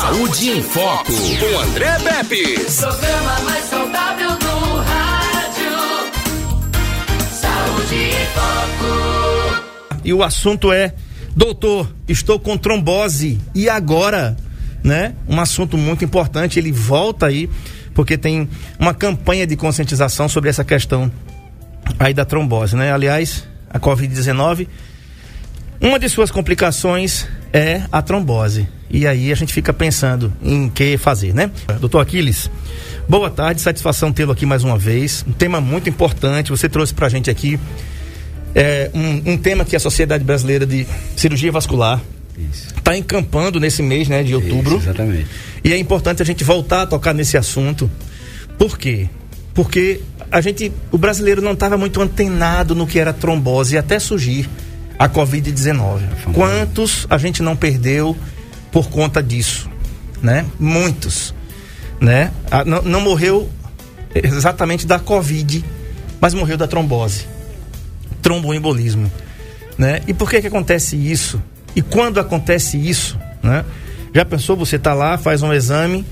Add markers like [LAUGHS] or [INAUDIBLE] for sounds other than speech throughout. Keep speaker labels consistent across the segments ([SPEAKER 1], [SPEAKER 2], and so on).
[SPEAKER 1] Saúde em Foco, com André Pepe.
[SPEAKER 2] Programa mais saudável do rádio. Saúde em Foco.
[SPEAKER 3] E o assunto é, doutor, estou com trombose. E agora? Né? Um assunto muito importante, ele volta aí, porque tem uma campanha de conscientização sobre essa questão aí da trombose, né? Aliás, a Covid-19, uma de suas complicações é a trombose. E aí a gente fica pensando em que fazer, né? Doutor Aquiles, boa tarde, satisfação tê-lo aqui mais uma vez. Um tema muito importante, você trouxe pra gente aqui é, um, um tema que a Sociedade Brasileira de Cirurgia Vascular está encampando nesse mês né, de outubro.
[SPEAKER 4] Isso, exatamente.
[SPEAKER 3] E é importante a gente voltar a tocar nesse assunto. Por quê? Porque a gente, o brasileiro não estava muito antenado no que era trombose até surgir a Covid-19. Quantos a gente não perdeu por conta disso? Né? Muitos. Né? A- não, não morreu exatamente da Covid, mas morreu da trombose tromboembolismo, né? E por que que acontece isso? E quando acontece isso, né? Já pensou você tá lá, faz um exame,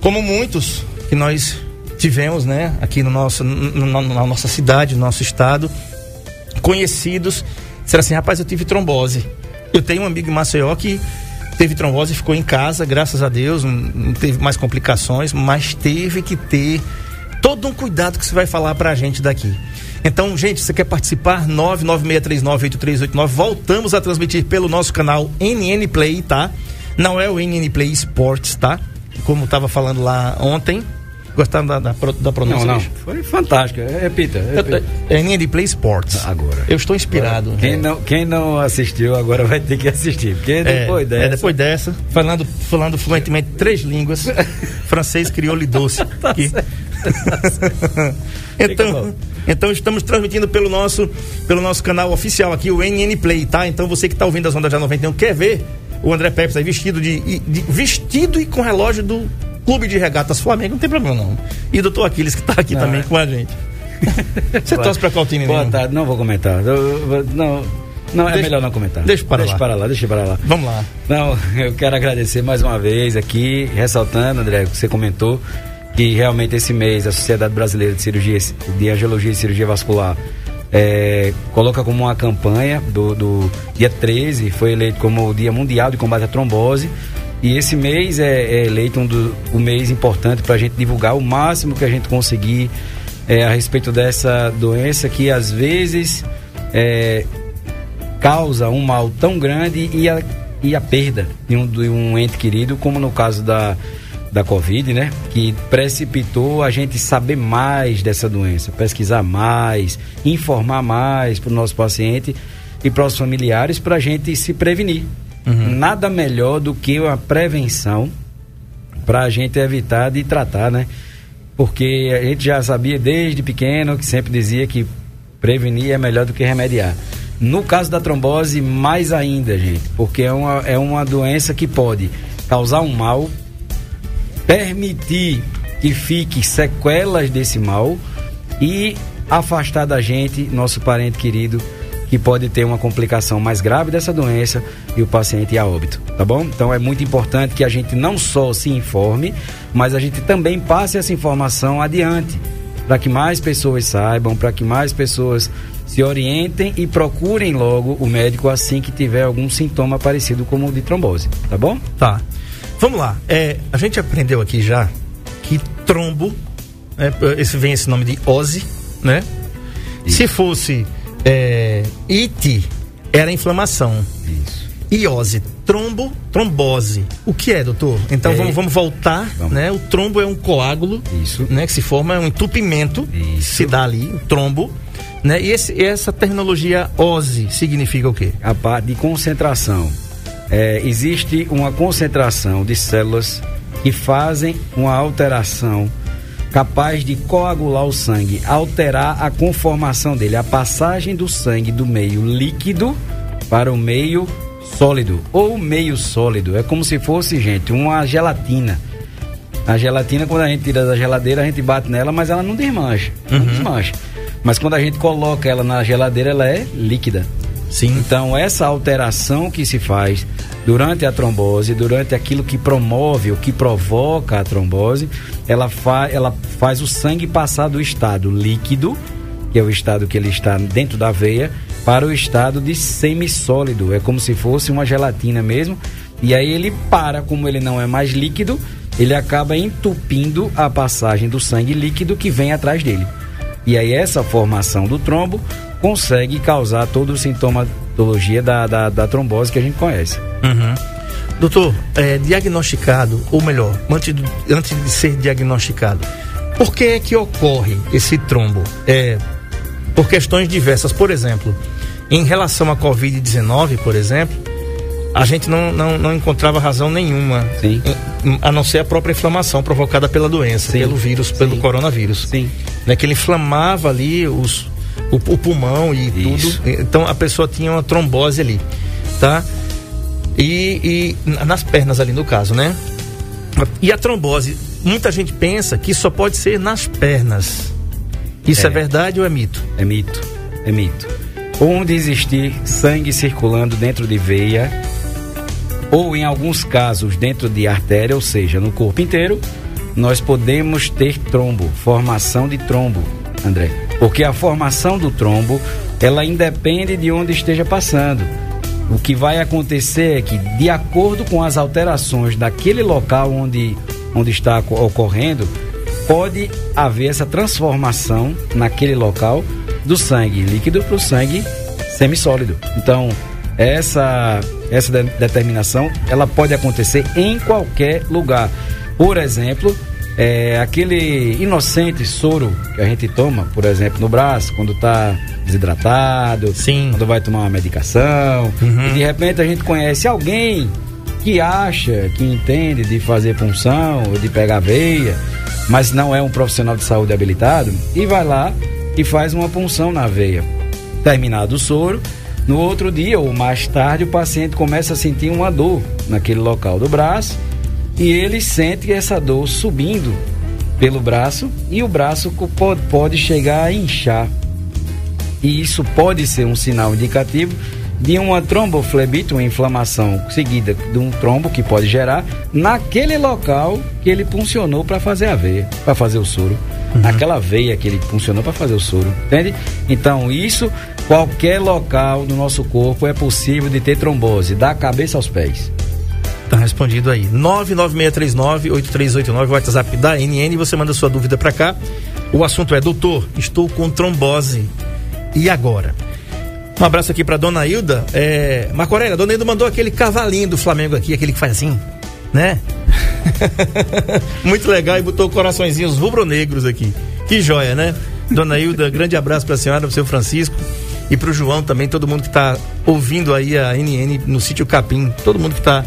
[SPEAKER 3] como muitos que nós tivemos, né, aqui no nosso na nossa cidade, no nosso estado, conhecidos, disseram assim, rapaz, eu tive trombose. Eu tenho um amigo em Maceió que teve trombose e ficou em casa, graças a Deus, não, teve mais complicações, mas teve que ter todo um cuidado que você vai falar pra gente daqui. Então, gente, você quer participar? 996398389. Voltamos a transmitir pelo nosso canal NN Play, tá? Não é o NN Play Sports, tá? Como tava falando lá ontem. Gostaram da, da, da pronúncia?
[SPEAKER 4] Não, não.
[SPEAKER 3] bicho?
[SPEAKER 4] Foi fantástico. É, Repita. repita.
[SPEAKER 3] É NN Play Sports.
[SPEAKER 4] Agora.
[SPEAKER 3] Eu estou inspirado.
[SPEAKER 4] Quem
[SPEAKER 3] É.
[SPEAKER 4] não, quem não assistiu agora vai ter que assistir. Porque
[SPEAKER 3] É,
[SPEAKER 4] depois dessa.
[SPEAKER 3] é, depois dessa, falando, falando fluentemente três línguas, [LAUGHS] francês, crioulo e doce. [LAUGHS] Que- [LAUGHS] então, então estamos transmitindo pelo nosso, pelo nosso canal oficial aqui, o NN Play, tá? Então você que está ouvindo as ondas já 91 quer ver o André Pepes aí vestido de, de- vestido e com relógio do Clube de Regatas Flamengo, não tem problema não. E o doutor Aquiles que está aqui
[SPEAKER 4] Não,
[SPEAKER 3] também
[SPEAKER 4] é.
[SPEAKER 3] com a gente. [LAUGHS] Você torce para qual time
[SPEAKER 4] Boa tarde, não vou comentar. Eu- não, não é
[SPEAKER 3] Deixa-
[SPEAKER 4] melhor não comentar.
[SPEAKER 3] deixa para
[SPEAKER 4] deixa
[SPEAKER 3] lá.
[SPEAKER 4] para lá. Deixa para lá.
[SPEAKER 3] Vamos lá.
[SPEAKER 4] Não, [LAUGHS] eu quero agradecer mais uma vez aqui, ressaltando, André, o que você comentou, que realmente esse mês a Sociedade Brasileira de Cirurgia, de Angiologia e Cirurgia Vascular é, coloca como uma campanha do, do dia 13, foi eleito como o Dia Mundial de Combate à Trombose. E esse mês é, é eleito um, do, um mês importante para a gente divulgar o máximo que a gente conseguir é, a respeito dessa doença que às vezes é, causa um mal tão grande e a, e a perda de um, de um ente querido, como no caso da, da Covid, né? Que precipitou a gente saber mais dessa doença, pesquisar mais, informar mais para o nosso paciente e para os familiares para a gente se prevenir. Nada melhor do que uma prevenção para a gente evitar de tratar, né? Porque a gente já sabia desde pequeno que sempre dizia que prevenir é melhor do que remediar. No caso da trombose, mais ainda, gente, porque é uma, é uma doença que pode causar um mal, permitir que fique sequelas desse mal e afastar da gente nosso parente querido que pode ter uma complicação mais grave dessa doença e o paciente a óbito, tá bom? Então é muito importante que a gente não só se informe, mas a gente também passe essa informação adiante, para que mais pessoas saibam, para que mais pessoas se orientem e procurem logo o médico assim que tiver algum sintoma parecido como o de trombose, tá bom?
[SPEAKER 3] Tá. Vamos lá. É, a gente aprendeu aqui já que trombo, né, esse vem esse nome de ose, né? Se fosse é, it, era inflamação.
[SPEAKER 4] Isso.
[SPEAKER 3] Iose, trombo, trombose. O que é, doutor? Então
[SPEAKER 4] É.
[SPEAKER 3] vamos, vamos voltar,
[SPEAKER 4] Vamos.
[SPEAKER 3] né? O trombo é um coágulo,
[SPEAKER 4] Isso.
[SPEAKER 3] né? Que se forma, é um entupimento, que
[SPEAKER 4] Isso.
[SPEAKER 3] se dá ali, o trombo, né? E esse, essa terminologia ose significa o quê?
[SPEAKER 4] a parte de concentração. É, existe uma concentração de células que fazem uma alteração capaz de coagular o sangue, alterar a conformação dele, a passagem do sangue do meio líquido para o meio sólido ou meio sólido. É como se fosse, gente, uma gelatina. A gelatina, quando a gente tira da geladeira, a gente bate nela, mas ela não desmancha. Não desmancha. Mas quando a gente coloca ela na geladeira, ela é líquida.
[SPEAKER 3] Sim.
[SPEAKER 4] Então, essa alteração que se faz durante a trombose, durante aquilo que promove, o que provoca a trombose, ela, fa ela faz o sangue passar do estado líquido, que é o estado que ele está dentro da veia, para o estado de semissólido. É como se fosse uma gelatina mesmo. E aí ele para, como ele não é mais líquido, ele acaba entupindo a passagem do sangue líquido que vem atrás dele. E aí essa formação do trombo consegue causar toda a sintomatologia da, da, da trombose que a gente conhece.
[SPEAKER 3] Uhum. Doutor, é, diagnosticado, ou melhor, antes, de- antes de ser diagnosticado, por que é que ocorre esse trombo? É, por questões diversas. Por exemplo, em relação à Covid-19, por exemplo, a gente não, não, não encontrava razão nenhuma,
[SPEAKER 4] Sim.
[SPEAKER 3] a não ser a própria inflamação provocada pela doença,
[SPEAKER 4] Sim.
[SPEAKER 3] pelo vírus, pelo
[SPEAKER 4] Sim.
[SPEAKER 3] coronavírus.
[SPEAKER 4] Sim.
[SPEAKER 3] Né, que ele inflamava ali os, o, o pulmão e
[SPEAKER 4] Isso.
[SPEAKER 3] tudo. Então a pessoa tinha uma trombose ali, tá? E, e na- nas pernas ali no caso, né? E a trombose, muita gente pensa que só pode ser nas pernas. Isso é,
[SPEAKER 4] É.
[SPEAKER 3] verdade ou é mito?
[SPEAKER 4] É mito. É mito. Onde existir sangue circulando dentro de veia, ou em alguns casos dentro de artéria, ou seja, no corpo inteiro, nós podemos ter trombo, formação de trombo, André. Porque a formação do trombo, ela independe de onde esteja passando. O que vai acontecer é que, de acordo com as alterações daquele local onde, onde está co- ocorrendo, pode haver essa transformação naquele local do sangue líquido para o sangue semissólido. Então, essa, essa de- determinação ela pode acontecer em qualquer lugar. Por exemplo, é, aquele inocente soro que a gente toma, por exemplo, no braço, quando está desidratado,
[SPEAKER 3] Sim.
[SPEAKER 4] quando vai tomar uma medicação,
[SPEAKER 3] Uhum.
[SPEAKER 4] e de repente a gente conhece alguém que acha, que entende de fazer punção ou de pegar veia, mas não é um profissional de saúde habilitado, e vai lá e faz uma punção na veia. Terminado o soro, no outro dia ou mais tarde o paciente começa a sentir uma dor naquele local do braço e ele sente essa dor subindo pelo braço e o braço pode, pode chegar a inchar. E isso pode ser um sinal indicativo de uma tromboflebite, uma inflamação seguida de um trombo que pode gerar naquele local que ele funcionou para fazer a veia, para fazer o soro. Naquela veia que ele funcionou para fazer o soro, entende? Então, isso, qualquer local do nosso corpo é possível de ter trombose, da cabeça aos pés.
[SPEAKER 3] Tá respondido aí. 99639-8389, WhatsApp da NN. Você manda sua dúvida pra cá. O assunto é: Doutor, estou com trombose. E agora? Um abraço aqui pra dona Hilda. É, Marco a dona Hilda mandou aquele cavalinho do Flamengo aqui, aquele que faz assim, né? [LAUGHS] Muito legal e botou coraçõezinhos rubro-negros aqui. Que joia, né? Dona Hilda, grande abraço pra senhora, pro seu Francisco e pro João também, todo mundo que tá ouvindo aí a NN no sítio Capim, todo mundo que tá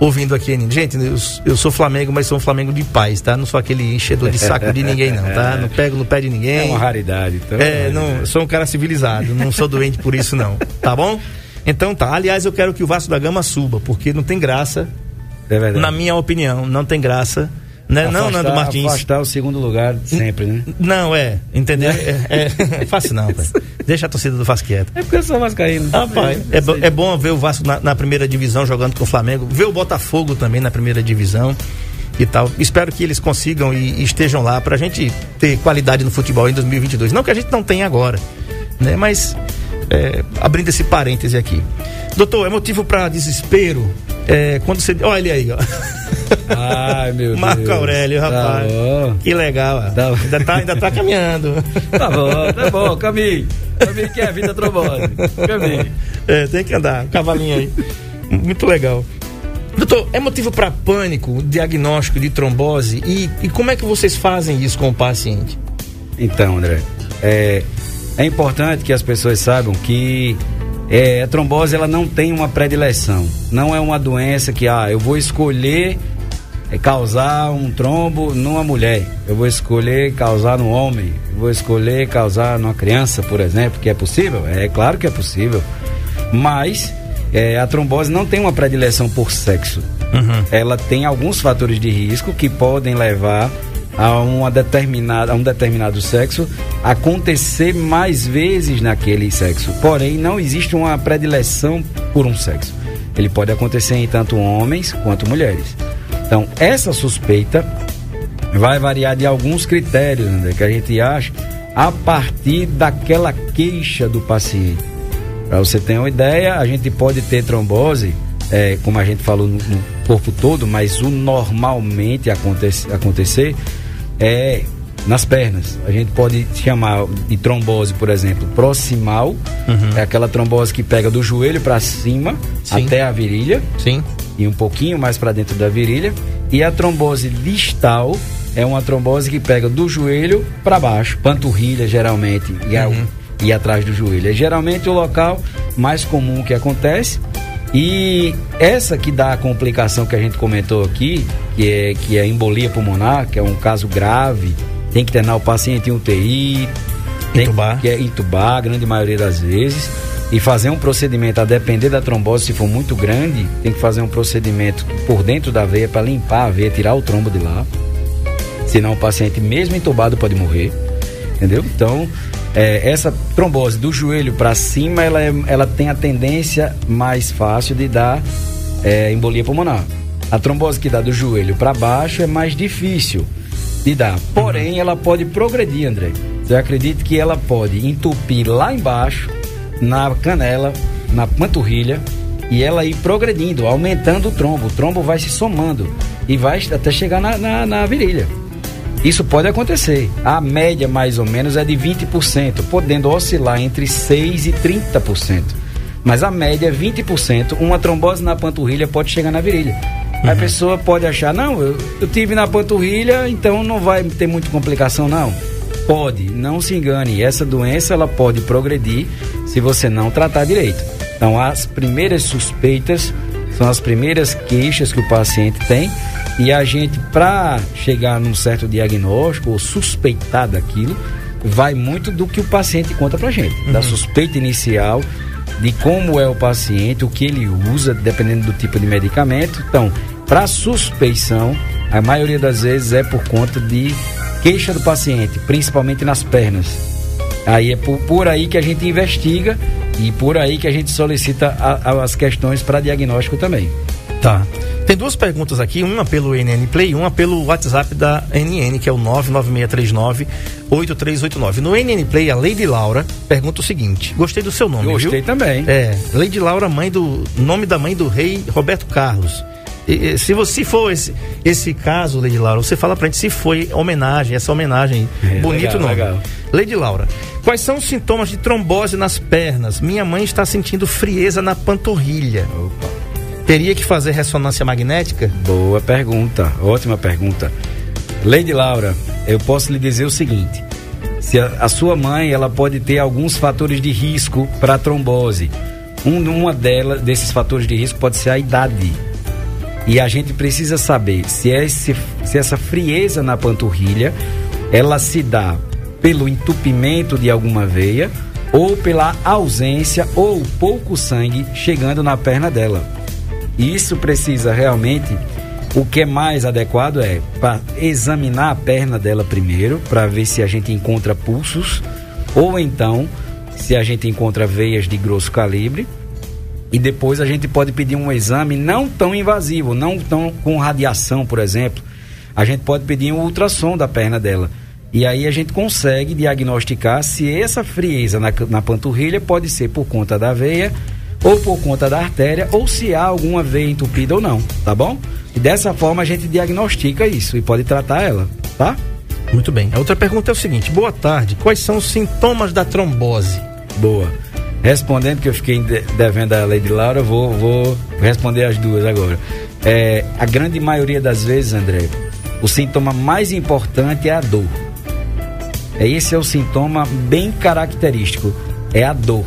[SPEAKER 3] ouvindo aqui. Gente, eu, eu sou Flamengo, mas sou um Flamengo de paz, tá? Não sou aquele enchedor de saco de ninguém, não, tá? Não pego no pé de ninguém.
[SPEAKER 4] É uma raridade, então.
[SPEAKER 3] É, não, sou um cara civilizado, não sou doente por isso não, tá bom? Então tá, aliás, eu quero que o Vasco da Gama suba, porque não tem graça,
[SPEAKER 4] É verdade.
[SPEAKER 3] na minha opinião, não tem graça, né? não,
[SPEAKER 4] Afastar-
[SPEAKER 3] Nando Martins.
[SPEAKER 4] Afastar o segundo lugar sempre, né?
[SPEAKER 3] Não, é, entendeu? É, é, fácil não, pai. Deixa a torcida do Vasco quieta.
[SPEAKER 4] É porque eu sou vascaíno.
[SPEAKER 3] Rapaz, é, bo- é bom ver o Vasco na, na primeira divisão jogando com o Flamengo, ver o Botafogo também na primeira divisão e tal. Espero que eles consigam e, e estejam lá pra gente ter qualidade no futebol em 2022. Não que a gente não tenha agora, né? Mas é, abrindo esse parêntese aqui. Doutor, é motivo pra desespero é, quando você. Olha ele aí, ó. [LAUGHS]
[SPEAKER 4] Ai, meu Deus.
[SPEAKER 3] Marco Aurélio, rapaz.
[SPEAKER 4] Tá bom.
[SPEAKER 3] Que legal.
[SPEAKER 4] Tá bom.
[SPEAKER 3] ainda, tá, ainda tá caminhando.
[SPEAKER 4] Tá bom, tá bom, caminho. Caminho que é a vida trombose. Caminho.
[SPEAKER 3] É, tem que andar, cavalinho aí. Muito legal. Doutor, é motivo para pânico, diagnóstico de trombose? E, e como é que vocês fazem isso com o paciente?
[SPEAKER 4] Então, André, é, é importante que as pessoas saibam que é, a trombose ela não tem uma predileção. Não é uma doença que, ah, eu vou escolher causar um trombo numa mulher. Eu vou escolher causar no homem. Eu vou escolher causar numa criança, por exemplo, que é possível? É claro que é possível. Mas é, a trombose não tem uma predileção por sexo. Ela tem alguns fatores de risco que podem levar a uma determinada, a um determinado sexo acontecer mais vezes naquele sexo. Porém, não existe uma predileção por um sexo. Ele pode acontecer em tanto homens quanto mulheres. Então, essa suspeita vai variar de alguns critérios né, que a gente acha a partir daquela queixa do paciente. Para você ter uma ideia, a gente pode ter trombose, é, como a gente falou no, no, corpo todo, mas o normalmente acontece, acontecer é nas pernas. A gente pode chamar de trombose, por exemplo, proximal, uhum. é aquela trombose que pega do joelho para cima Sim. até a virilha.
[SPEAKER 3] Sim.
[SPEAKER 4] E um pouquinho mais para dentro da virilha. E a trombose distal é uma trombose que pega do joelho para baixo, panturrilha geralmente, e, uhum. e atrás do joelho. É geralmente o local mais comum que acontece. E essa que dá a complicação que a gente comentou aqui, que é, que é a embolia pulmonar, que é um caso grave, tem que internar o paciente em UTI, tem
[SPEAKER 3] entubar.
[SPEAKER 4] que é entubar, a grande maioria das vezes, e fazer um procedimento, a depender da trombose, se for muito grande, tem que fazer um procedimento por dentro da veia para limpar a veia, tirar o trombo de lá. Senão o paciente, mesmo entubado, pode morrer. Entendeu? Então, é, essa trombose do joelho para cima, ela, é, ela tem a tendência mais fácil de dar é, embolia pulmonar. A trombose que dá do joelho para baixo é mais difícil de dar. Porém, ela pode progredir, André. Você acredita que ela pode entupir lá embaixo, na canela, na panturrilha, e ela ir progredindo, aumentando o trombo. O trombo vai se somando e vai até chegar na, na, na virilha. Isso pode acontecer. A média, mais ou menos, é de 20%, podendo oscilar entre 6% e 30%. Mas a média é 20%. Uma trombose na panturrilha pode chegar na virilha. Uhum. A pessoa pode achar, não, eu, eu tive na panturrilha, então não vai ter muita complicação, não. Pode, não se engane. Essa doença ela pode progredir se você não tratar direito. Então, as primeiras suspeitas são as primeiras queixas que o paciente tem e a gente, para chegar num certo diagnóstico ou suspeitar daquilo, vai muito do que o paciente conta pra gente, uhum. da suspeita inicial, de como é o paciente, o que ele usa, dependendo do tipo de medicamento. Então, para suspeição, a maioria das vezes é por conta de queixa do paciente, principalmente nas pernas. Aí é por, por aí que a gente investiga e por aí que a gente solicita a, a, as questões para diagnóstico também.
[SPEAKER 3] Tá. Tem duas perguntas aqui, uma pelo NN Play, uma pelo WhatsApp da NN, que é o 99639-8389. No NN Play, a Lady Laura pergunta o seguinte: Gostei do seu nome,
[SPEAKER 4] Gostei
[SPEAKER 3] viu?
[SPEAKER 4] também.
[SPEAKER 3] É, Lady Laura, mãe do nome da mãe do rei Roberto Carlos. Se você for esse, esse caso, Lady Laura, você fala pra gente se foi homenagem, essa homenagem. É, bonito legal, nome. Legal. Lady Laura, quais são os sintomas de trombose nas pernas? Minha mãe está sentindo frieza na panturrilha. Opa. Teria que fazer ressonância magnética?
[SPEAKER 4] Boa pergunta, ótima pergunta. Lady Laura, eu posso lhe dizer o seguinte: se a, a sua mãe ela pode ter alguns fatores de risco para trombose. Um, uma delas, desses fatores de risco pode ser a idade. E a gente precisa saber se, esse, se essa frieza na panturrilha ela se dá pelo entupimento de alguma veia ou pela ausência ou pouco sangue chegando na perna dela. Isso precisa realmente. O que é mais adequado é para examinar a perna dela primeiro, para ver se a gente encontra pulsos, ou então se a gente encontra veias de grosso calibre. E depois a gente pode pedir um exame não tão invasivo, não tão com radiação, por exemplo. A gente pode pedir um ultrassom da perna dela. E aí a gente consegue diagnosticar se essa frieza na, na panturrilha pode ser por conta da veia ou por conta da artéria, ou se há alguma veia entupida ou não, tá bom? E dessa forma a gente diagnostica isso e pode tratar ela, tá?
[SPEAKER 3] Muito bem. A outra pergunta é o seguinte: boa tarde. Quais são os sintomas da trombose?
[SPEAKER 4] Boa. Respondendo que eu fiquei devendo a Lady Laura, vou, vou responder as duas agora. É, a grande maioria das vezes, André, o sintoma mais importante é a dor. É, esse é o sintoma bem característico, é a dor.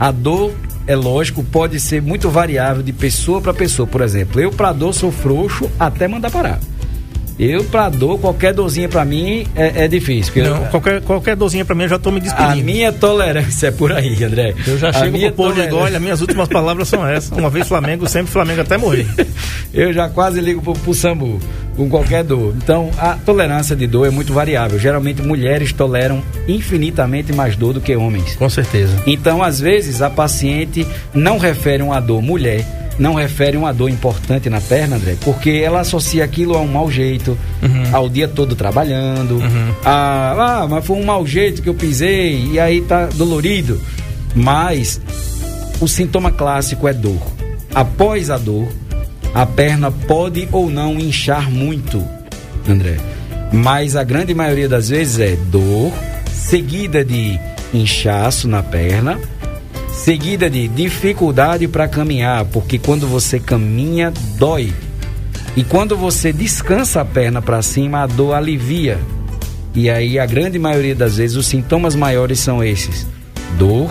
[SPEAKER 4] A dor é lógico, pode ser muito variável de pessoa para pessoa. Por exemplo, eu para dor sou frouxo até mandar parar. Eu, pra dor, qualquer dorzinha pra mim é, é difícil.
[SPEAKER 3] Não, eu, qualquer, qualquer dorzinha pra mim eu já tô me despedindo.
[SPEAKER 4] A minha tolerância é por aí, André.
[SPEAKER 3] Eu já a chego pro povo de olha, minhas últimas palavras são essas. Uma vez Flamengo, sempre Flamengo até morrer. [LAUGHS]
[SPEAKER 4] eu já quase ligo pro, pro Sambu. com qualquer dor. Então, a tolerância de dor é muito variável. Geralmente, mulheres toleram infinitamente mais dor do que homens.
[SPEAKER 3] Com certeza.
[SPEAKER 4] Então, às vezes, a paciente não refere uma dor mulher, não refere uma dor importante na perna, André, porque ela associa aquilo a um mau jeito, ao dia todo trabalhando, a, ah, mas foi um mau jeito que eu pisei e aí tá dolorido. Mas o sintoma clássico é dor. Após a dor, a perna pode ou não inchar muito, André. Mas a grande maioria das vezes é dor, seguida de inchaço na perna, seguida de dificuldade para caminhar, porque quando você caminha, dói. E quando você descansa a perna para cima, a dor alivia. E aí a grande maioria das vezes os sintomas maiores são esses: dor,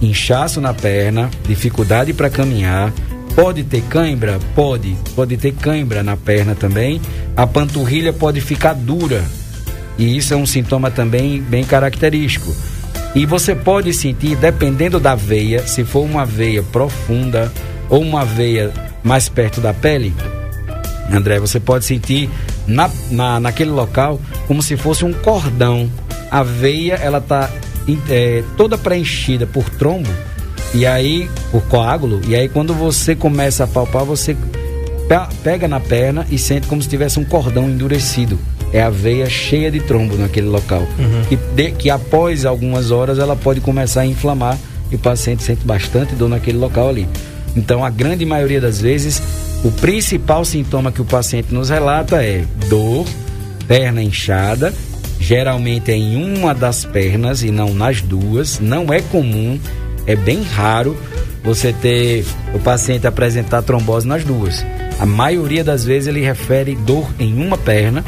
[SPEAKER 4] inchaço na perna, dificuldade para caminhar, pode ter cãibra, pode, pode ter cãibra na perna também. A panturrilha pode ficar dura. E isso é um sintoma também bem característico. E você pode sentir, dependendo da veia, se for uma veia profunda ou uma veia mais perto da pele, André, você pode sentir na, na, naquele local como se fosse um cordão. A veia, ela tá é, toda preenchida por trombo e aí, por coágulo, e aí quando você começa a palpar, você pe- pega na perna e sente como se tivesse um cordão endurecido. É a veia cheia de trombo naquele local. Que, de- que após algumas horas ela pode começar a inflamar e o paciente sente bastante dor naquele local ali. Então, a grande maioria das vezes, o principal sintoma que o paciente nos relata é dor, perna inchada, geralmente é em uma das pernas e não nas duas. Não é comum, é bem raro você ter o paciente apresentar trombose nas duas. A maioria das vezes ele refere dor em uma perna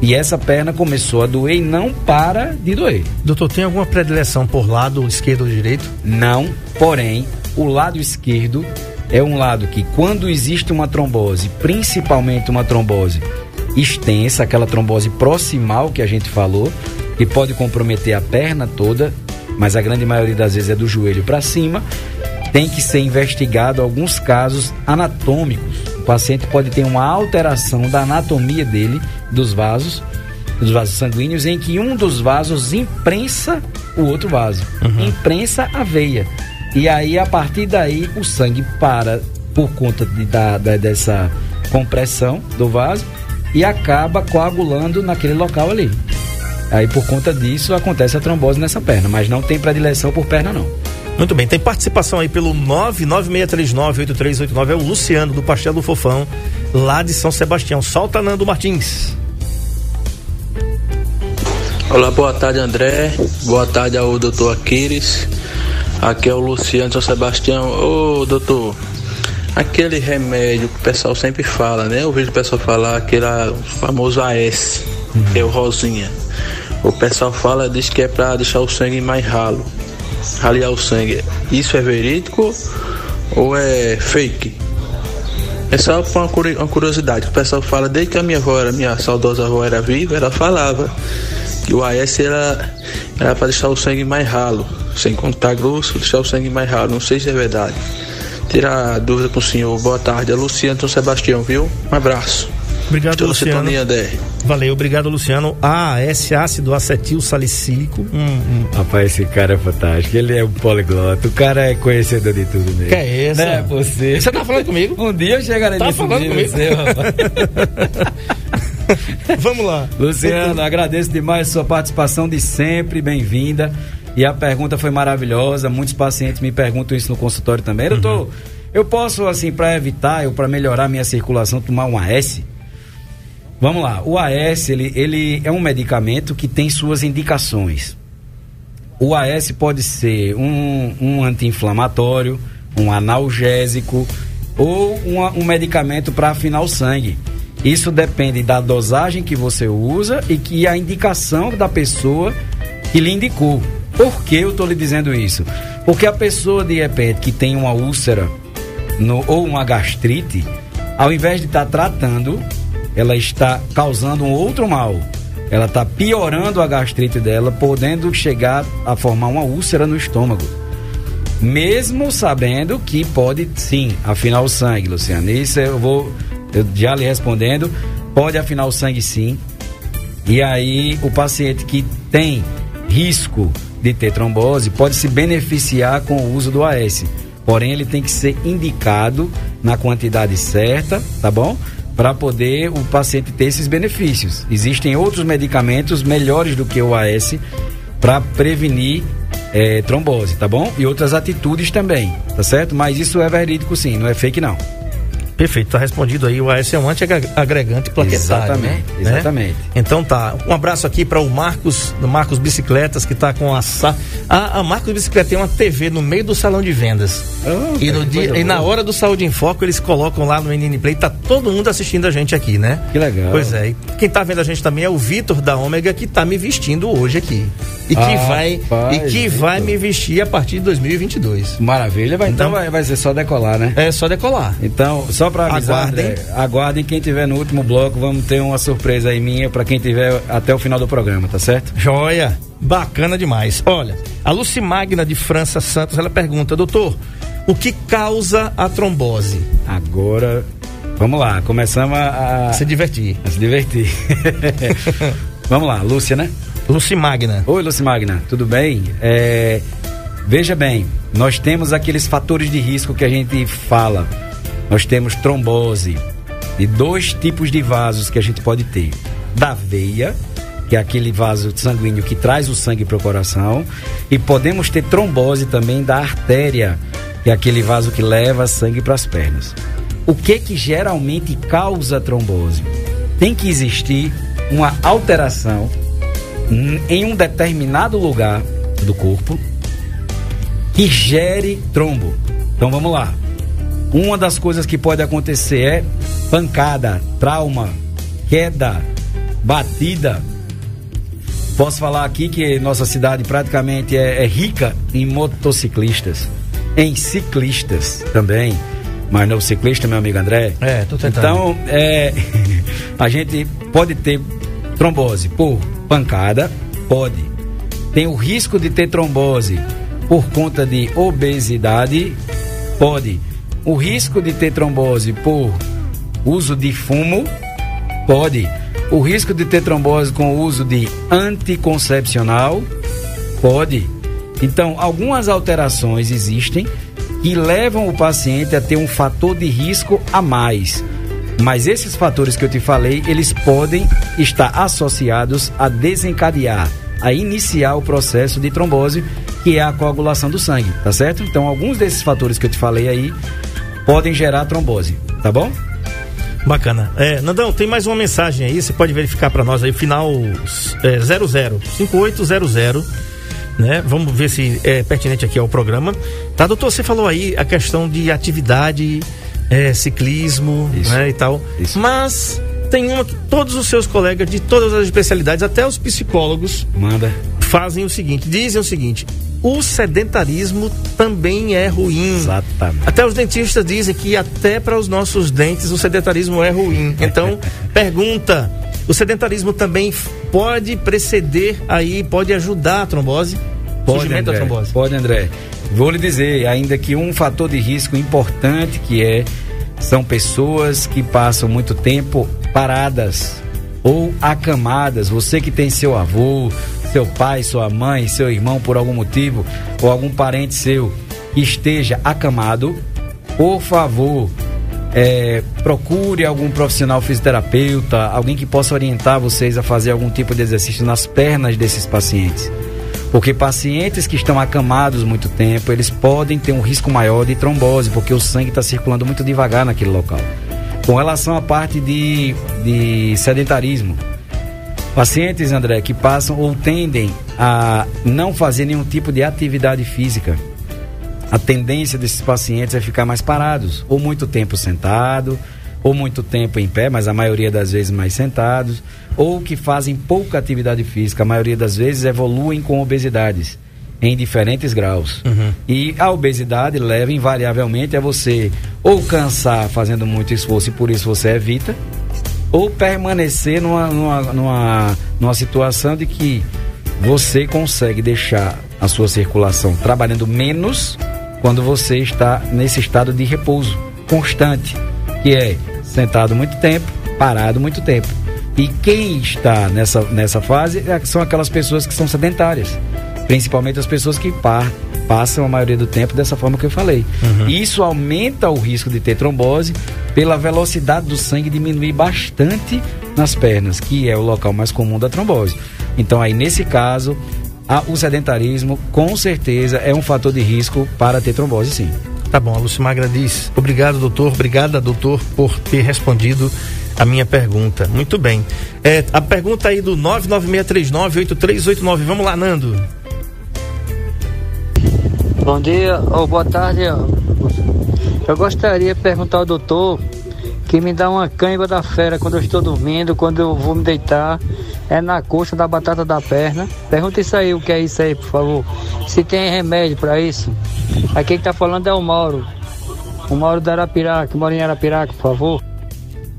[SPEAKER 4] e essa perna começou a doer e não para de doer.
[SPEAKER 3] Doutor, tem alguma predileção por lado esquerdo ou direito?
[SPEAKER 4] Não, porém, o lado esquerdo é um lado que, quando existe uma trombose, principalmente uma trombose extensa, aquela trombose proximal que a gente falou, que pode comprometer a perna toda, mas a grande maioria das vezes é do joelho para cima, tem que ser investigado alguns casos anatômicos. O paciente pode ter uma alteração da anatomia dele, dos vasos, dos vasos sanguíneos, em que um dos vasos imprensa o outro vaso, imprensa a veia. E aí, a partir daí, o sangue para por conta de, da, da- dessa compressão do vaso e acaba coagulando naquele local ali. Aí, por conta disso, acontece a trombose nessa perna, mas não tem predileção por perna, não.
[SPEAKER 3] Muito bem, tem participação aí pelo 996398389, é o Luciano do Pastel do Fofão, lá de São Sebastião. Solta Nando Martins.
[SPEAKER 5] Olá, boa tarde André, boa tarde ao doutor Aquiles, aqui é o Luciano de São Sebastião. Ô doutor, aquele remédio que o pessoal sempre fala, né? Eu vejo o pessoal falar aquele ah, famoso AS, que é o Rosinha. O pessoal fala, diz que é pra deixar o sangue mais ralo, ralear o sangue. Isso é verídico ou é fake? É só uma curi- uma curiosidade. O pessoal fala, desde que a minha avó, era, minha saudosa avó era viva, ela falava que o AS era, era para deixar o sangue mais ralo, sem contar grosso, deixar o sangue mais ralo. Não sei se é verdade. Tirar dúvida com o senhor. Boa tarde. É Luciano Sebastião, viu? Um abraço.
[SPEAKER 3] Obrigado,
[SPEAKER 5] Estou
[SPEAKER 3] Luciano. Valeu, obrigado, Luciano. AS, ácido acetil salicílico. Hum, hum.
[SPEAKER 4] Rapaz, esse cara é fantástico. Ele é um poliglota. O cara é conhecedor de tudo mesmo.
[SPEAKER 3] Que é essa?
[SPEAKER 4] Não é você.
[SPEAKER 3] Você tá falando comigo?
[SPEAKER 4] Um dia eu chegarei
[SPEAKER 3] Tá
[SPEAKER 4] nesse
[SPEAKER 3] falando comigo?
[SPEAKER 4] seu, rapaz. [LAUGHS]
[SPEAKER 3] Vamos lá.
[SPEAKER 4] Luciano, agradeço demais a sua participação de sempre, bem-vinda. E a pergunta foi maravilhosa. Muitos pacientes me perguntam isso no consultório também. Doutor, eu posso, assim, para evitar ou para melhorar minha circulação, tomar um AS? Vamos lá. O AS, ele, ele é um medicamento que tem suas indicações. O AS pode ser um, um anti-inflamatório, um analgésico ou uma- um medicamento para afinar o sangue. Isso depende da dosagem que você usa e que a indicação da pessoa que lhe indicou. Por que eu estou lhe dizendo isso? Porque a pessoa de repente que tem uma úlcera no- ou uma gastrite, ao invés de estar tratando, ela está causando um outro mal. Ela está piorando a gastrite dela, podendo chegar a formar uma úlcera no estômago. Mesmo sabendo que pode sim afinar o sangue, Luciano. Isso eu vou eu já lhe respondendo. pode afinar o sangue sim. E aí o paciente que tem risco de ter trombose pode se beneficiar com o uso do AS. Porém, ele tem que ser indicado na quantidade certa, tá bom? Para poder o paciente ter esses benefícios. Existem outros medicamentos melhores do que o AS para prevenir é, trombose, tá bom? E outras atitudes também, tá certo? Mas isso é verídico sim, não é fake não.
[SPEAKER 3] Perfeito, tá respondido aí. O AS é um antiagregante plaquetário.
[SPEAKER 4] Exatamente,
[SPEAKER 3] né?
[SPEAKER 4] exatamente.
[SPEAKER 3] Então tá. Um abraço aqui para o Marcos, do Marcos Bicicletas, que tá com a. A, a Marcos Bicicleta tem uma TV no meio do salão de vendas.
[SPEAKER 4] Oh,
[SPEAKER 3] e, no dia, e na hora do Saúde em Foco, eles colocam lá no NN Play, tá todo mundo assistindo a gente aqui, né?
[SPEAKER 4] Que legal.
[SPEAKER 3] Pois é. E quem tá vendo a gente também é o Vitor da Ômega, que tá me vestindo hoje aqui. E que
[SPEAKER 4] Ah,
[SPEAKER 3] vai,
[SPEAKER 4] rapaz,
[SPEAKER 3] e que vai me vestir a partir de 2022.
[SPEAKER 4] Maravilha, vai, então,
[SPEAKER 3] Então-
[SPEAKER 4] vai, vai ser só decolar, né?
[SPEAKER 3] É só decolar.
[SPEAKER 4] Então, só para avisar,
[SPEAKER 3] Aguardem.
[SPEAKER 4] Aguardem quem tiver no último bloco, vamos ter uma surpresa aí minha para quem tiver até o final do programa, tá certo?
[SPEAKER 3] Joia, bacana demais. Olha, a Lucy Magna de França Santos, ela pergunta, doutor, o que causa a trombose?
[SPEAKER 4] Agora, vamos lá, começamos a, a-
[SPEAKER 3] Se divertir.
[SPEAKER 4] a se divertir. [LAUGHS] vamos lá, Lúcia, né?
[SPEAKER 3] Lucy Magna.
[SPEAKER 4] Oi, Lúcia Magna, tudo bem? É, veja bem, nós temos aqueles fatores de risco que a gente fala. Nós temos trombose de dois tipos de vasos que a gente pode ter: da veia, que é aquele vaso sanguíneo que traz o sangue para o coração, e podemos ter trombose também da artéria, que é aquele vaso que leva sangue para as pernas. O que que geralmente causa trombose? Tem que existir uma alteração em um determinado lugar do corpo que gere trombo. Então vamos lá. Uma das coisas que pode acontecer é pancada, trauma, queda, batida. Posso falar aqui que nossa cidade praticamente é, é rica em motociclistas, em ciclistas também. Mas não ciclista, meu amigo André.
[SPEAKER 3] É, tô tentando.
[SPEAKER 4] Então, é, [LAUGHS] a gente pode ter trombose por pancada, pode. Tem o risco de ter trombose por conta de obesidade, pode. O risco de ter trombose por uso de fumo, pode. O risco de ter trombose com o uso de anticoncepcional, pode. Então, algumas alterações existem que levam o paciente a ter um fator de risco a mais. Mas esses fatores que eu te falei, eles podem estar associados a desencadear, a iniciar o processo de trombose, que é a coagulação do sangue, tá certo? Então, alguns desses fatores que eu te falei aí podem gerar trombose, tá bom?
[SPEAKER 3] Bacana. É, Nandão, tem mais uma mensagem aí, você pode verificar para nós aí, final é, 00, 5800, né? Vamos ver se é pertinente aqui ao programa. Tá, doutor, você falou aí a questão de atividade, é, ciclismo,
[SPEAKER 4] Isso.
[SPEAKER 3] né, e tal.
[SPEAKER 4] Isso.
[SPEAKER 3] Mas tem uma que todos os seus colegas de todas as especialidades, até os psicólogos,
[SPEAKER 4] Manda.
[SPEAKER 3] fazem o seguinte, dizem o seguinte: o sedentarismo também é ruim.
[SPEAKER 4] Exatamente.
[SPEAKER 3] Até os dentistas dizem que até para os nossos dentes o sedentarismo é ruim. Então, [LAUGHS] pergunta: o sedentarismo também pode preceder aí, pode ajudar a trombose? Surgimento da
[SPEAKER 4] André,
[SPEAKER 3] trombose.
[SPEAKER 4] Pode, André. Vou lhe dizer ainda que um fator de risco importante que é são pessoas que passam muito tempo paradas ou acamadas. Você que tem seu avô, seu pai, sua mãe, seu irmão por algum motivo ou algum parente seu esteja acamado, por favor, é, procure algum profissional fisioterapeuta, alguém que possa orientar vocês a fazer algum tipo de exercício nas pernas desses pacientes. Porque pacientes que estão acamados muito tempo, eles podem ter um risco maior de trombose, porque o sangue está circulando muito devagar naquele local. Com relação à parte de, de sedentarismo, pacientes, André, que passam ou tendem a não fazer nenhum tipo de atividade física, a tendência desses pacientes é ficar mais parados, ou muito tempo sentado, ou muito tempo em pé, mas a maioria das vezes mais sentados, ou que fazem pouca atividade física, a maioria das vezes evoluem com obesidades em diferentes graus. E a obesidade leva invariavelmente a você ou cansar fazendo muito esforço e por isso você evita, ou permanecer numa, numa, numa, numa situação de que você consegue deixar a sua circulação trabalhando menos quando você está nesse estado de repouso constante, que é sentado muito tempo parado muito tempo. E quem está nessa, nessa fase é- são aquelas pessoas que são sedentárias. Principalmente as pessoas que par, passam a maioria do tempo dessa forma que eu falei. Isso aumenta o risco de ter trombose pela velocidade do sangue diminuir bastante nas pernas, que é o local mais comum da trombose. Então aí nesse caso, a- o sedentarismo com certeza é um fator de risco para ter trombose sim.
[SPEAKER 3] Tá bom, a Lucimagra diz: obrigado, doutor, obrigada, doutor, por ter respondido a minha pergunta. Muito bem. É, a pergunta aí do 996398389. Vamos lá, Nando.
[SPEAKER 6] Bom dia ou boa tarde. Eu gostaria de perguntar ao doutor que me dá uma cãibra da fera quando eu estou dormindo, quando eu vou me deitar. É na coxa da batata da perna. Pergunta isso aí, o que é isso aí, por favor. Se tem remédio para isso. Aqui quem tá falando é o Mauro. O Mauro da Arapiraca, que mora em Arapiraca, por favor.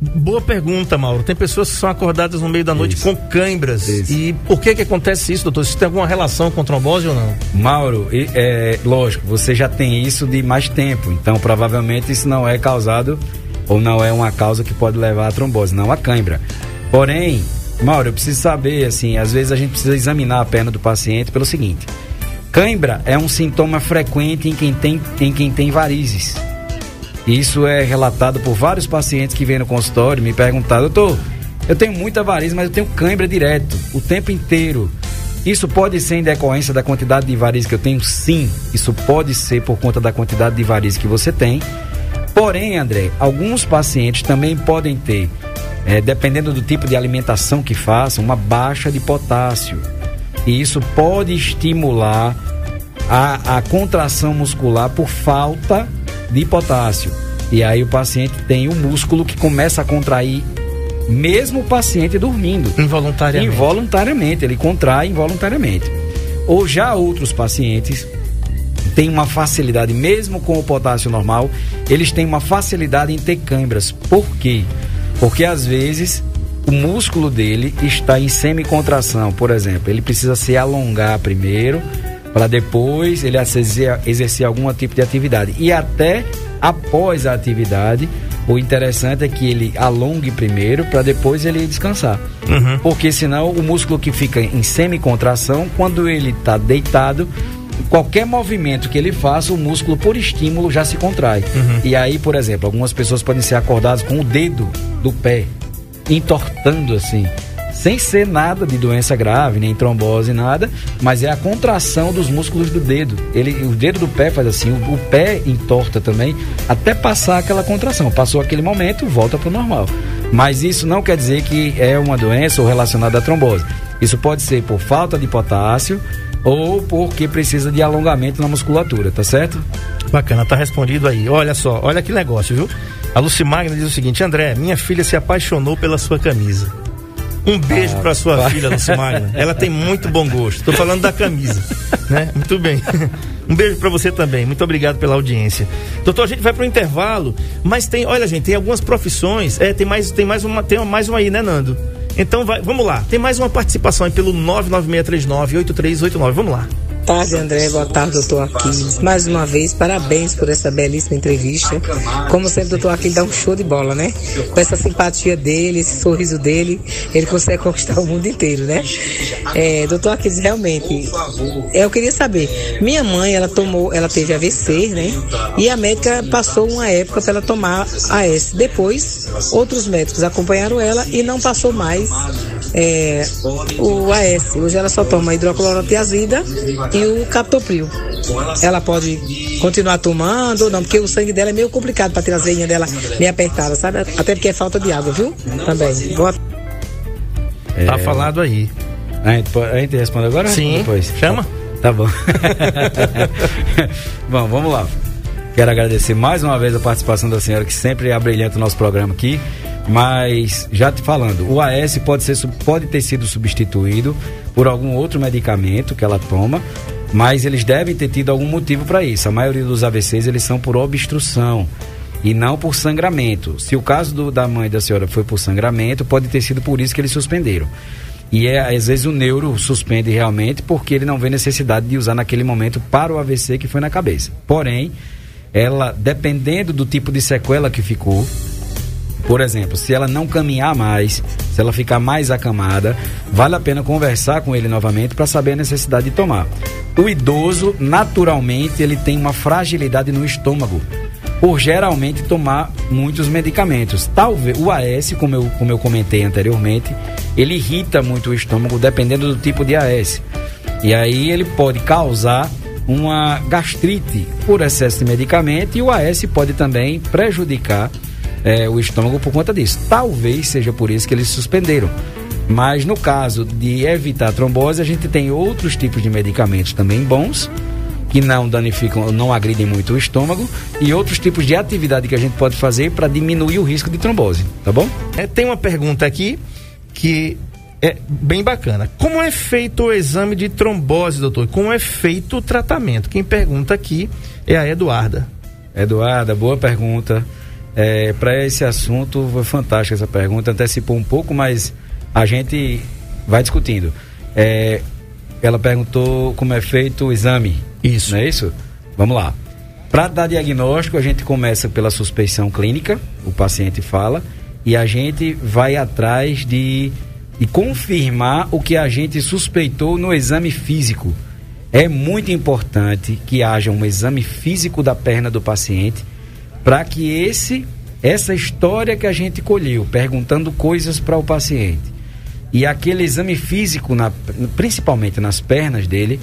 [SPEAKER 3] Boa pergunta, Mauro. Tem pessoas que são acordadas no meio da noite
[SPEAKER 4] Isso.
[SPEAKER 3] com cãibras.
[SPEAKER 4] Isso.
[SPEAKER 3] E por que que acontece isso, doutor? Isso tem alguma relação com trombose ou não?
[SPEAKER 4] Mauro, é lógico, você já tem isso de mais tempo, então provavelmente isso não é causado ou não é uma causa que pode levar à trombose, não a cãibra. Porém, Mauro, eu preciso saber, assim, às vezes a gente precisa examinar a perna do paciente pelo seguinte: cãibra é um sintoma frequente em quem tem, em quem tem varizes. Isso é relatado por vários pacientes que vêm no consultório me perguntaram, doutor, eu tenho muita variz, mas eu tenho cãibra direto, o tempo inteiro. Isso pode ser em decorrência da quantidade de varizes que eu tenho? Sim, isso pode ser por conta da quantidade de varizes que você tem. Porém, André, alguns pacientes também podem ter, eh, dependendo do tipo de alimentação que façam, uma baixa de potássio. E isso pode estimular a, a contração muscular por falta de potássio. E aí o paciente tem o músculo que começa a contrair, mesmo o paciente dormindo.
[SPEAKER 3] Involuntariamente.
[SPEAKER 4] Involuntariamente, ele contrai involuntariamente. Ou já outros pacientes têm uma facilidade, mesmo com o potássio normal, eles têm uma facilidade em ter câimbras. Por quê? Porque às vezes o músculo dele está em semicontração, por exemplo. Ele precisa se alongar primeiro, para depois ele exercer, exercer algum tipo de atividade. E até após a atividade, o interessante é que ele alongue primeiro, para depois ele descansar. Porque senão o músculo que fica em semicontração, quando ele está deitado, qualquer movimento que ele faça, o músculo por estímulo já se contrai. E aí, por exemplo, algumas pessoas podem ser acordadas com o dedo do pé entortando assim, sem ser nada de doença grave, nem trombose, nada, mas é a contração dos músculos do dedo. Ele, o dedo do pé faz assim, o, o pé entorta também, até passar aquela contração. Passou aquele momento, volta para o normal. Mas isso não quer dizer que é uma doença ou relacionada à trombose. Isso pode ser por falta de potássio ou porque precisa de alongamento na musculatura, tá certo?
[SPEAKER 3] Bacana, tá respondido aí. Olha só, olha que negócio, viu? A Lucimagna diz o seguinte: André, minha filha se apaixonou pela sua camisa. Um beijo pra sua filha, Lucimagna. Ela tem muito bom gosto. Tô falando da camisa, né? Muito bem. Um beijo pra você também. Muito obrigado pela audiência. Doutor, a gente vai pro intervalo, mas tem, olha, gente, tem algumas profissões. É, tem mais, tem mais uma, tem mais uma aí, né, Nando? Então vai, vamos lá. Tem mais uma participação aí pelo 996398389. Vamos lá.
[SPEAKER 7] Tarde, André. Boa tarde, doutor Aquiles. Mais uma vez, parabéns por essa belíssima entrevista. Como sempre, doutor Aquiles dá um show de bola, né? Com essa simpatia dele, esse sorriso dele, ele consegue [LAUGHS] conquistar o mundo inteiro, né? É, doutor Aquiles, realmente, eu queria saber. Minha mãe, ela tomou, ela teve AVC, né? E a médica passou uma época para ela tomar AS. Depois, outros médicos acompanharam ela e não passou mais é, o AS. Hoje ela só toma hidroclorotiazida e o captopril. Ela pode continuar tomando ou não, porque o sangue dela é meio complicado para ter as veinhas dela meio apertadas, sabe? Até porque é falta de água, viu? Também. Boa
[SPEAKER 3] Tá falado aí.
[SPEAKER 4] A gente, a gente responde agora?
[SPEAKER 3] Sim.
[SPEAKER 4] Depois.
[SPEAKER 3] Chama.
[SPEAKER 4] Tá bom. [LAUGHS] bom, vamos lá. Quero agradecer mais uma vez a participação da senhora, que sempre abrilhanta o nosso programa aqui. Mas, já te falando, o AS pode, ser, pode ter sido substituído por algum outro medicamento que ela toma, mas eles devem ter tido algum motivo para isso. A maioria dos AVCs eles são por obstrução e não por sangramento. Se o caso do- da mãe da senhora foi por sangramento, pode ter sido por isso que eles suspenderam. E é, às vezes o neuro suspende realmente porque ele não vê necessidade de usar naquele momento para o AVC que foi na cabeça. Porém, ela, dependendo do tipo de sequela que ficou, Por exemplo, se ela não caminhar mais, se ela ficar mais acamada, vale a pena conversar com ele novamente para saber a necessidade de tomar. O idoso, naturalmente, ele tem uma fragilidade no estômago por geralmente tomar muitos medicamentos. Talvez o AS, como eu, como eu comentei anteriormente, ele irrita muito o estômago dependendo do tipo de AS. E aí ele pode causar uma gastrite por excesso de medicamento e o AS pode também prejudicar é, o estômago por conta disso. Talvez seja por isso que eles suspenderam. Mas no caso de evitar trombose, a gente tem outros tipos de medicamentos também bons que não danificam, não agridem muito o estômago e outros tipos de atividade que a gente pode fazer para diminuir o risco de trombose, tá bom?
[SPEAKER 3] É, tem uma pergunta aqui que é bem bacana. Como é feito o exame de trombose, doutor? Como é feito o tratamento? Quem pergunta aqui é a Eduarda.
[SPEAKER 4] Eduarda, boa pergunta. É, para esse assunto foi fantástica essa pergunta, antecipou um pouco, mas a gente vai discutindo. É, ela perguntou como é feito o exame
[SPEAKER 3] isso.
[SPEAKER 4] Não é isso? Vamos lá. Para dar diagnóstico, a gente começa pela suspeição clínica, o paciente fala, e a gente vai atrás de, de confirmar o que a gente suspeitou no exame físico. É muito importante que haja um exame físico da perna do paciente para que esse essa história que a gente colheu, perguntando coisas para o paciente, e aquele exame físico, na, principalmente nas pernas dele,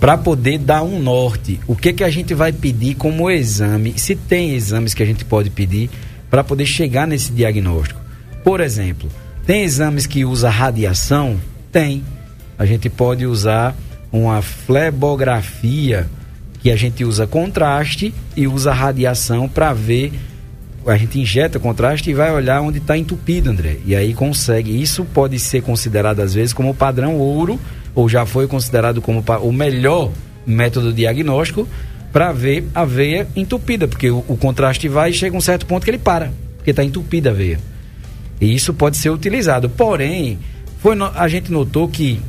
[SPEAKER 4] para poder dar um norte. O que que a gente vai pedir como exame? Se tem exames que a gente pode pedir para poder chegar nesse diagnóstico. Por exemplo, tem exames que usa radiação? Tem. A gente pode usar uma flebografia que a gente usa contraste e usa radiação para ver a gente injeta contraste e vai olhar onde está entupido, André. E aí consegue. Isso pode ser considerado às vezes como padrão ouro ou já foi considerado como o melhor método diagnóstico para ver a veia entupida, porque o, o, contraste vai e chega um certo ponto que ele para, porque está entupida a veia. E isso pode ser utilizado. Porém, foi no, a gente notou que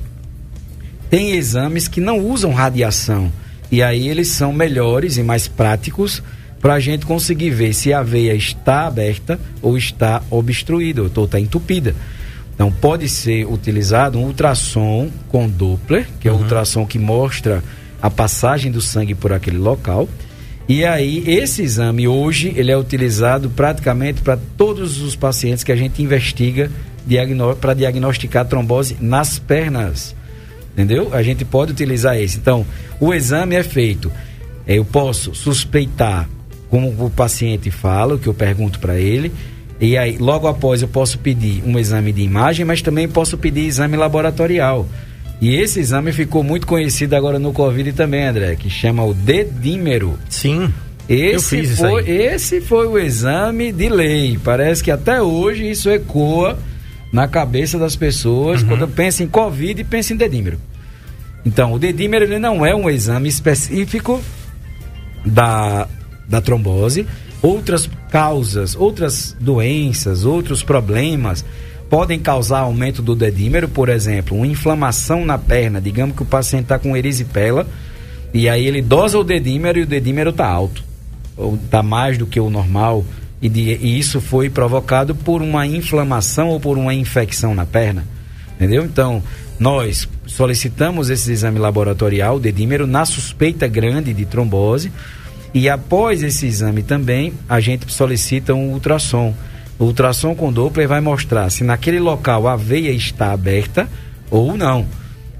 [SPEAKER 4] tem exames que não usam radiação. E aí eles são melhores e mais práticos para a gente conseguir ver se a veia está aberta ou está obstruída, ou está entupida. Então pode ser utilizado um ultrassom com Doppler, que é o uhum. ultrassom que mostra a passagem do sangue por aquele local. E aí esse exame hoje ele é utilizado praticamente para todos os pacientes que a gente investiga para diagnosticar trombose nas pernas. Entendeu? A gente pode utilizar esse. Então, o exame é feito. Eu posso suspeitar, como o paciente fala, o que eu pergunto para ele, e aí, logo após, eu posso pedir um exame de imagem, mas também posso pedir exame laboratorial. E esse exame ficou muito conhecido agora no Covid também, André, que chama o dedímero.
[SPEAKER 3] Sim.
[SPEAKER 4] Esse eu fiz foi, esse foi o exame de lei. Parece que até hoje isso ecoa na cabeça das pessoas uhum. quando pensa em Covid e pensa em dedímero. Então, o dedímero ele não é um exame específico da, da trombose, outras causas, outras doenças, outros problemas podem causar aumento do dedímero, por exemplo, uma inflamação na perna, digamos que o paciente está com erisipela e aí ele dosa o dedímero e o dedímero está alto, ou está mais do que o normal, e, de, e, isso foi provocado por uma inflamação ou por uma infecção na perna, entendeu? Então, nós solicitamos esse exame laboratorial, o dedímero, na suspeita grande de trombose, e após esse exame também, a gente solicita um ultrassom. O ultrassom com Doppler vai mostrar se naquele local a veia está aberta ou não.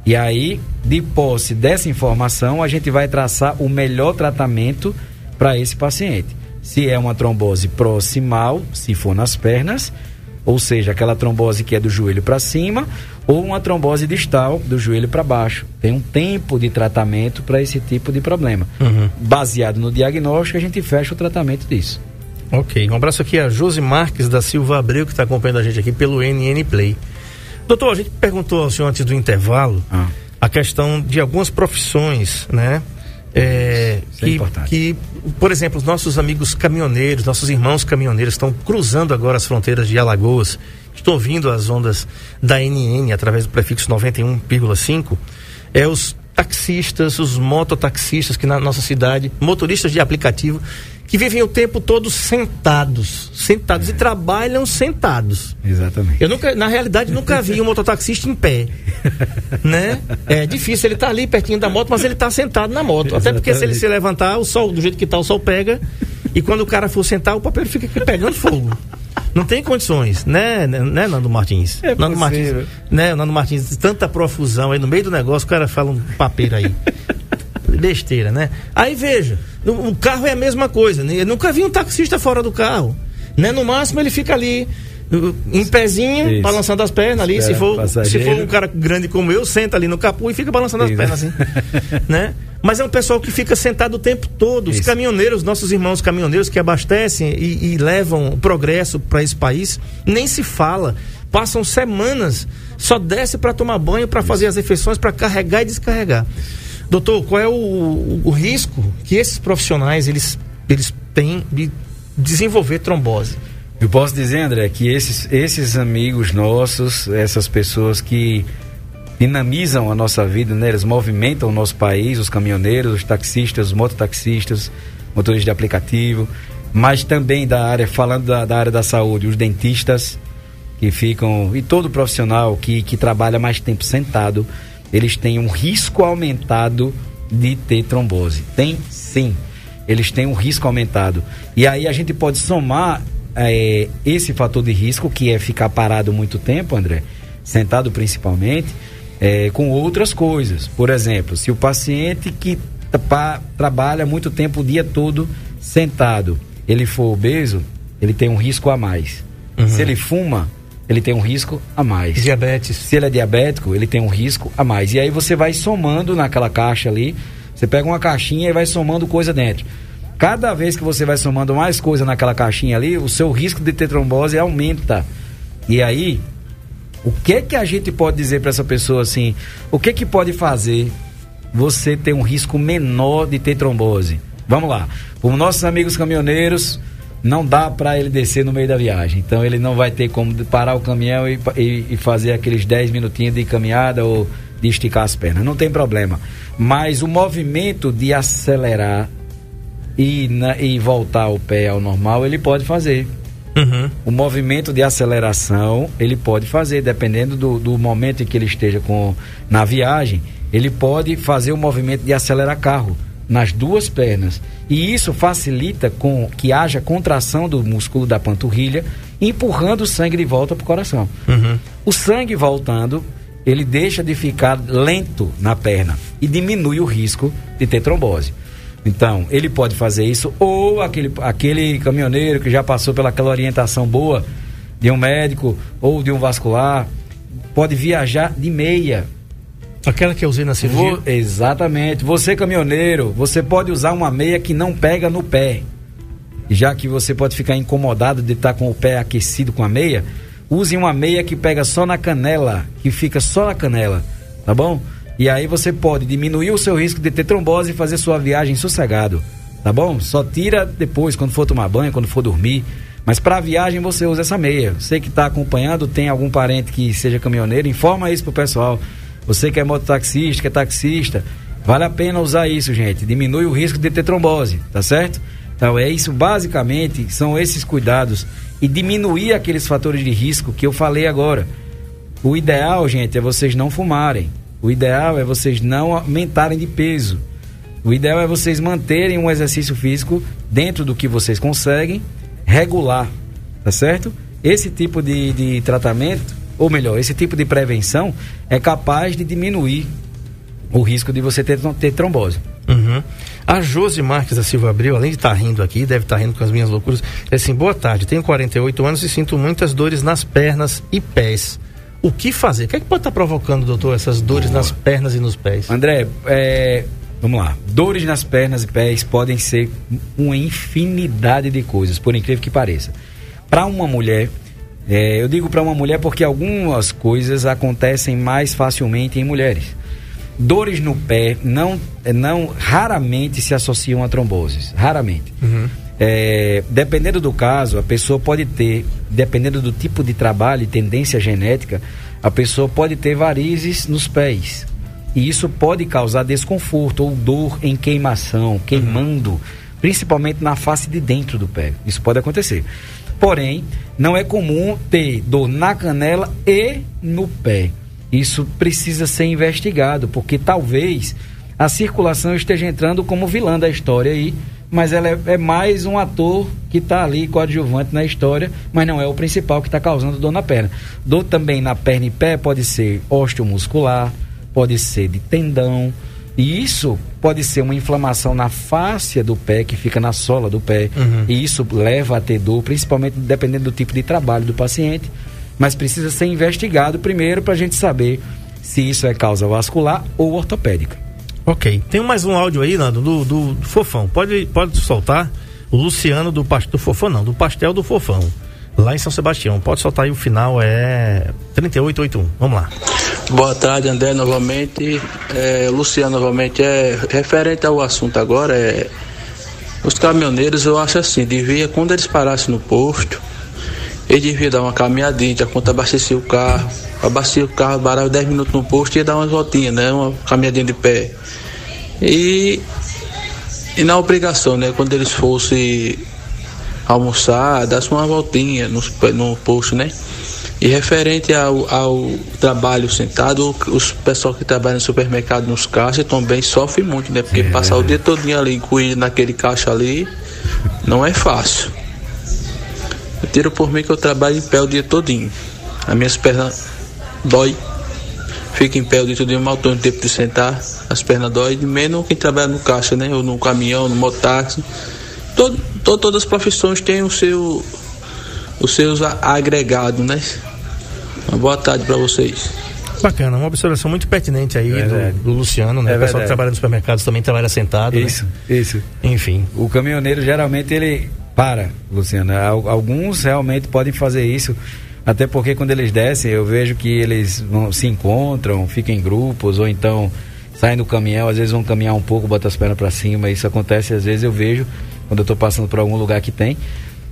[SPEAKER 4] E aí, de posse dessa informação, a gente vai traçar o melhor tratamento para esse paciente. Se é uma trombose proximal, se for nas pernas, ou seja, aquela trombose que é do joelho para cima, ou uma trombose distal do joelho para baixo. Tem um tempo de tratamento para esse tipo de problema. Uhum. Baseado no diagnóstico, a gente fecha o tratamento disso.
[SPEAKER 3] Ok. Um abraço aqui a Josi Marques da Silva Abreu, que está acompanhando a gente aqui pelo NN Play. Doutor, a gente perguntou ao senhor antes do intervalo ah. a questão de algumas profissões, né? É, é que, que, por exemplo, os nossos amigos caminhoneiros, nossos irmãos caminhoneiros estão cruzando agora as fronteiras de Alagoas estou ouvindo as ondas da NN através do prefixo 91,5, é os taxistas, os mototaxistas que na nossa cidade, motoristas de aplicativo, que vivem o tempo todo sentados, sentados e trabalham sentados.
[SPEAKER 4] Exatamente.
[SPEAKER 3] Eu nunca, na realidade, nunca vi um mototaxista em pé, [LAUGHS] né? É difícil, ele tá ali pertinho da moto, mas ele tá sentado na moto. Até porque se ele se levantar, o sol, do jeito que tá, o sol pega, e quando o cara for sentar, o papel fica aqui pegando fogo. Não tem condições, né, né Nando Martins?
[SPEAKER 4] É
[SPEAKER 3] Nando
[SPEAKER 4] possível.
[SPEAKER 3] Martins, né, Nando Martins, tanta profusão aí no meio do negócio, o cara fala um papeiro aí. Besteira, né? Aí veja, o carro é a mesma coisa, né? Eu nunca vi um taxista fora do carro, né? No máximo ele fica ali em pezinho,
[SPEAKER 4] Isso.
[SPEAKER 3] balançando as pernas ali, se for, se for um cara grande como eu, senta ali no capô e fica balançando as
[SPEAKER 4] Isso.
[SPEAKER 3] pernas assim, [LAUGHS] né? Mas é um pessoal que fica sentado o tempo todo. Os
[SPEAKER 4] Isso.
[SPEAKER 3] caminhoneiros, nossos irmãos caminhoneiros que abastecem e, e levam progresso para esse país, nem se fala. Passam semanas, só desce para tomar banho, para fazer as refeições, para carregar e descarregar. Doutor, qual é o, o- risco que esses profissionais eles, eles têm de desenvolver trombose?
[SPEAKER 4] Eu posso dizer, André, que esses, esses amigos nossos, essas pessoas que dinamizam a nossa vida, né? eles movimentam o nosso país, os caminhoneiros, os taxistas, os mototaxistas, motores de aplicativo, mas também da área, falando da, da área da saúde, os dentistas que ficam, e todo profissional que, que trabalha mais tempo sentado, eles têm um risco aumentado de ter trombose. Tem sim, eles têm um risco aumentado. E aí a gente pode somar eh, esse fator de risco, que é ficar parado muito tempo, André, sentado principalmente, eh, com outras coisas. Por exemplo, se o paciente que trabalha muito tempo o dia todo sentado, ele for obeso, ele tem um risco a mais. Se ele fuma, ele tem um risco a mais.
[SPEAKER 3] Diabetes.
[SPEAKER 4] Se ele é diabético, ele tem um risco a mais. E aí você vai somando naquela caixa ali. Você pega uma caixinha e vai somando coisa dentro. Cada vez que você vai somando mais coisa naquela caixinha ali, o seu risco de ter trombose aumenta. E aí, o que que a gente pode dizer para essa pessoa assim? O que que pode fazer você ter um risco menor de ter trombose? Vamos lá. Os nossos amigos caminhoneiros, não dá para ele descer no meio da viagem. Então ele não vai ter como parar o caminhão e, e- e fazer aqueles 10 minutinhos de caminhada ou de esticar as pernas. Não tem problema. Mas o movimento de acelerar e, na- e voltar o pé ao normal, ele pode fazer.
[SPEAKER 3] Uhum.
[SPEAKER 4] O movimento de aceleração ele pode fazer, dependendo do, do momento em que ele esteja com, na viagem, ele pode fazer o movimento de acelerar carro nas duas pernas. E isso facilita com que haja contração do músculo da panturrilha, empurrando o sangue de volta para o coração.
[SPEAKER 3] Uhum.
[SPEAKER 4] O sangue voltando, ele deixa de ficar lento na perna e diminui o risco de ter trombose. Então, ele pode fazer isso, ou aquele, aquele caminhoneiro que já passou pelaquela orientação boa de um médico ou de um vascular, pode viajar de meia.
[SPEAKER 3] Aquela que eu usei na cirurgia.
[SPEAKER 4] Vo- exatamente. Você, caminhoneiro, você pode usar uma meia que não pega no pé. Já que você pode ficar incomodado de estar com o pé aquecido com a meia, use uma meia que pega só na canela, que fica só na canela, tá bom? E aí você pode diminuir o seu risco de ter trombose e fazer sua viagem sossegado, tá bom? Só tira depois, quando for tomar banho, quando for dormir. Mas para viagem você usa essa meia. Você que está acompanhando, tem algum parente que seja caminhoneiro, informa isso pro pessoal. Você que é mototaxista, que é taxista, vale a pena usar isso, gente. Diminui o risco de ter trombose, tá certo? Então é isso, basicamente, são esses cuidados e diminuir aqueles fatores de risco que eu falei agora. O ideal, gente, é vocês não fumarem. O ideal é vocês não aumentarem de peso. O ideal é vocês manterem um exercício físico dentro do que vocês conseguem, regular, tá certo? Esse tipo de, de tratamento, ou melhor, esse tipo de prevenção é capaz de diminuir o risco de você ter, ter trombose.
[SPEAKER 3] Uhum. A Josi Marques da Silva Abreu, além de estar rindo aqui, deve estar rindo com as minhas loucuras, é assim, boa tarde, tenho 48 anos e sinto muitas dores nas pernas e pés. O que fazer? O que é que pode estar provocando, doutor, essas dores nas pernas e nos pés?
[SPEAKER 4] André, é, vamos lá. Dores nas pernas e pés podem ser uma infinidade de coisas, por incrível que pareça. Para uma mulher, é, eu digo para uma mulher porque algumas coisas acontecem mais facilmente em mulheres. Dores no pé não, não raramente se associam a tromboses, raramente. É, dependendo do caso, a pessoa pode ter, dependendo do tipo de trabalho e tendência genética, a pessoa pode ter varizes nos pés. E isso pode causar desconforto ou dor em queimação, queimando principalmente na face de dentro do pé. Isso pode acontecer. Porém, não é comum ter dor na canela e no pé. Isso precisa ser investigado, porque talvez a circulação esteja entrando como vilã da história aí, mas ela é, é mais um ator que está ali coadjuvante na história, mas não é o principal que está causando dor na perna. Dor também na perna e pé pode ser osteomuscular, pode ser de tendão, e isso pode ser uma inflamação na fáscia do pé, que fica na sola do pé.
[SPEAKER 3] Uhum.
[SPEAKER 4] E isso leva a ter dor, principalmente dependendo do tipo de trabalho do paciente. Mas precisa ser investigado primeiro para a gente saber se isso é causa vascular ou ortopédica.
[SPEAKER 3] Ok. Tem mais um áudio aí, Nando, do, do, do Fofão. Pode, pode soltar? O Luciano do, do Fofão, não, do Pastel do Fofão. Lá em São Sebastião. Pode soltar aí o final, é 3881. Vamos lá.
[SPEAKER 5] Boa tarde, André, novamente. É, Luciano, novamente. É, referente ao assunto agora, é, os caminhoneiros, eu acho assim, devia, quando eles parassem no posto, eles deviam dar uma caminhadinha, já quando abastecer o carro, abastecer o carro, parava 10 minutos no posto e dar umas voltinhas, né? Uma caminhadinha de pé. E, e na obrigação, né? Quando eles fossem almoçar, dar-se uma voltinha nos, no posto, né? E referente ao, ao trabalho sentado, os pessoal que trabalham no supermercado, nos caixas, também sofrem muito, né? Porque passar o dia todo ali incluído naquele caixa ali não é fácil. Eu tiro por mim que eu trabalho em pé o dia todinho. As minhas pernas dói. Fico em pé o dia todinho, mal tenho tempo de sentar. As pernas dói, menos quem trabalha no caixa, né? Ou no caminhão, no mototáxi. Todo, to- todas as profissões têm o seu, os seus agregados, né? Uma boa tarde para vocês.
[SPEAKER 3] Bacana, uma observação muito pertinente aí
[SPEAKER 4] Verdade.
[SPEAKER 3] do, do Luciano, né?
[SPEAKER 4] É
[SPEAKER 3] o pessoal que trabalha nos supermercados também trabalha sentado. né?
[SPEAKER 4] Isso, isso.
[SPEAKER 3] Enfim.
[SPEAKER 4] O caminhoneiro geralmente ele para, Luciano. Al- Alguns realmente podem fazer isso, até porque quando eles descem, eu vejo que eles vão- se encontram, ficam em grupos, ou então saem do caminhão, às vezes vão caminhar um pouco, botam as pernas para cima. Isso acontece, às vezes eu vejo quando eu estou passando por algum lugar que tem.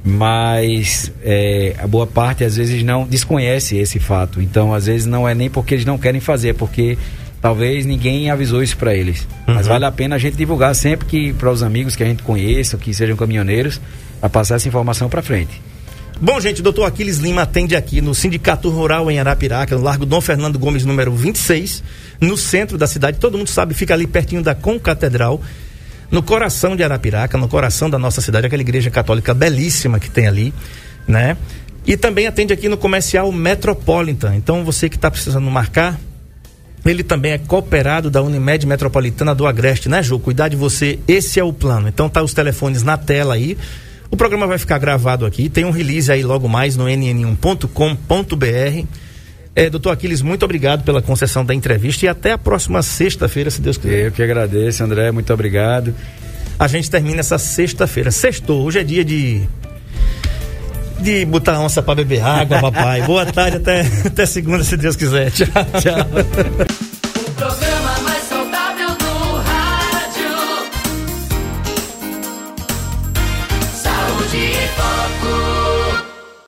[SPEAKER 4] Mas é, a boa parte às vezes não desconhece esse fato. Então, às vezes não é nem porque eles não querem fazer, é porque talvez ninguém avisou isso para eles. Mas
[SPEAKER 3] Uhum.
[SPEAKER 4] vale a pena a gente divulgar sempre que para os amigos que a gente conheça, que sejam caminhoneiros, a passar essa informação para frente.
[SPEAKER 3] Bom, gente, o doutor Aquiles Lima atende aqui no Sindicato Rural em Arapiraca, no Largo Dom Fernando Gomes, número 26, no centro da cidade. Todo mundo sabe, fica ali pertinho da Concatedral, no coração de Arapiraca, no coração da nossa cidade, aquela igreja católica belíssima que tem ali, né? E também atende aqui no comercial Metropolitan. Então, você que está precisando marcar, ele também é cooperado da Unimed Metropolitana do Agreste, né, Ju? Cuidar de você, esse é o plano. Então tá os telefones na tela aí. O programa vai ficar gravado aqui, tem um release aí logo mais no nn1.com.br. É, doutor Aquiles, muito obrigado pela concessão da entrevista e até a próxima sexta-feira, se Deus quiser.
[SPEAKER 4] Eu que agradeço, André, muito obrigado.
[SPEAKER 3] A gente termina essa sexta-feira. Sextou, hoje é dia de. De botar onça pra beber água, papai. Boa tarde, até, [LAUGHS] até segunda, se Deus quiser. Tchau, tchau.